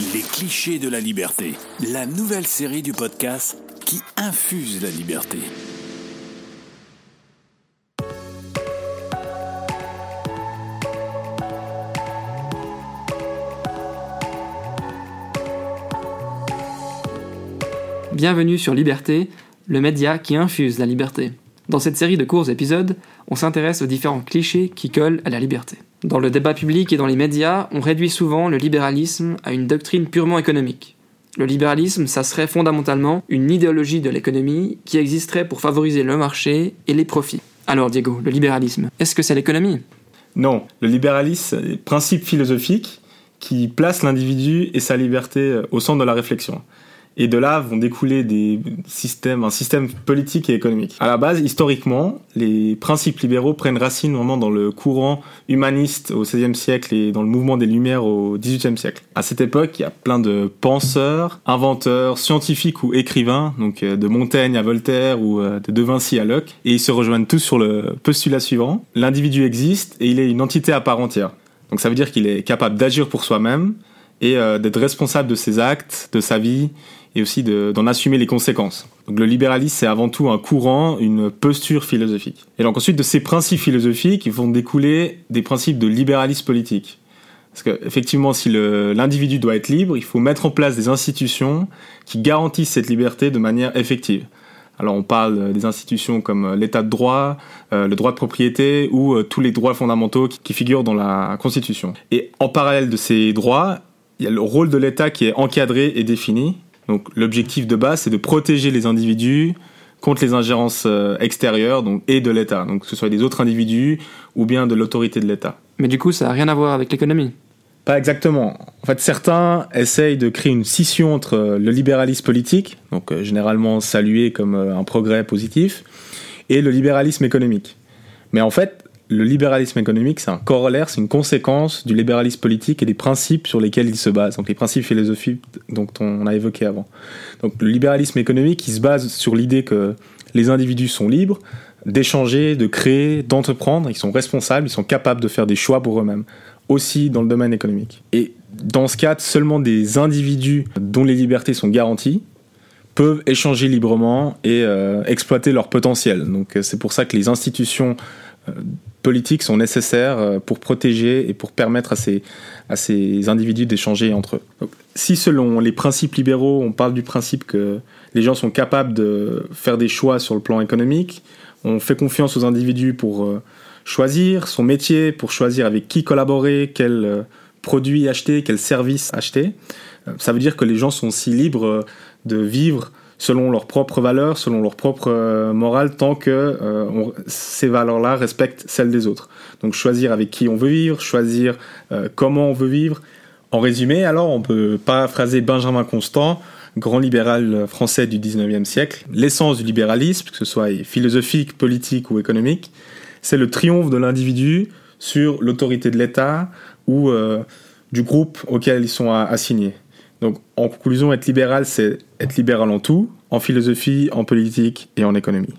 Les clichés de la liberté, la nouvelle série du podcast qui infuse la liberté. Bienvenue sur Liberté, le média qui infuse la liberté. Dans cette série de courts épisodes, on s'intéresse aux différents clichés qui collent à la liberté. Dans le débat public et dans les médias, on réduit souvent le libéralisme à une doctrine purement économique. Le libéralisme, ça serait fondamentalement une idéologie de l'économie qui existerait pour favoriser le marché et les profits. Alors Diego, le libéralisme, est-ce que c'est l'économie? Non, le libéralisme est principe philosophique qui place l'individu et sa liberté au centre de la réflexion. Et de là vont découler des systèmes, un système politique et économique. À la base, historiquement, les principes libéraux prennent racine vraiment dans le courant humaniste au XVIe siècle et dans le mouvement des Lumières au XVIIIe siècle. À cette époque, il y a plein de penseurs, inventeurs, scientifiques ou écrivains, donc euh, de Montaigne à Voltaire ou euh, de De Vinci à Locke, et ils se rejoignent tous sur le postulat suivant l'individu existe et il est une entité à part entière. Donc ça veut dire qu'il est capable d'agir pour soi-même et euh, d'être responsable de ses actes, de sa vie et aussi d'en assumer les conséquences. Donc le libéralisme, c'est avant tout un courant, une posture philosophique. Et donc ensuite, de ces principes philosophiques, vont découler des principes de libéralisme politique. Parce qu'effectivement, si l'individu doit être libre, il faut mettre en place des institutions qui garantissent cette liberté de manière effective. Alors on parle des institutions comme l'état de droit, euh, le droit de propriété ou euh, tous les droits fondamentaux qui, qui figurent dans la Constitution. Et en parallèle de ces droits, il y a le rôle de l'État qui est encadré et défini, donc l'objectif de base, c'est de protéger les individus contre les ingérences euh, extérieures donc, et de l'État, donc que ce soit des autres individus ou bien de l'autorité de l'État. Mais du coup, ça n'a rien à voir avec l'économie Pas exactement. En fait, certains essayent de créer une scission entre euh, le libéralisme politique, donc euh, généralement salué comme un progrès positif, et le libéralisme économique. Mais en fait, le libéralisme économique, c'est un corollaire, c'est une conséquence du libéralisme politique et des principes sur lesquels il se base, donc les principes philosophiques dont on a évoqué avant. Donc le libéralisme économique, il se base sur l'idée que les individus sont libres d'échanger, de créer, d'entreprendre, ils sont responsables, ils sont capables de faire des choix pour eux-mêmes, aussi dans le domaine économique. Et dans ce cadre, seulement des individus dont les libertés sont garanties peuvent échanger librement et euh, exploiter leur potentiel. Donc euh, c'est pour ça que les institutions euh, sont nécessaires euh, pour protéger et pour permettre à ces, à ces individus d'échanger entre eux. si selon les principes libéraux, on parle du principe que les gens sont capables de faire des choix sur le plan économique, on fait confiance aux individus pour euh, choisir son métier, pour choisir avec qui collaborer, quel euh, produit acheter, quel service acheter, ça veut dire que les gens sont si libres de vivre selon leurs propres valeurs, selon leur propre euh, morale, tant que euh, ces valeurs-là respectent celles des autres. Donc choisir avec qui on veut vivre, choisir euh, comment on veut vivre. En résumé, alors, on peut paraphraser Benjamin Constant, grand libéral français du 19e siècle. L'essence du libéralisme, que ce soit philosophique, politique ou économique, c'est le triomphe de l'individu sur l'autorité de l'État ou du groupe auquel ils sont assignés. Donc, en conclusion, être libéral, c'est être libéral en tout, en philosophie, en politique et en économie.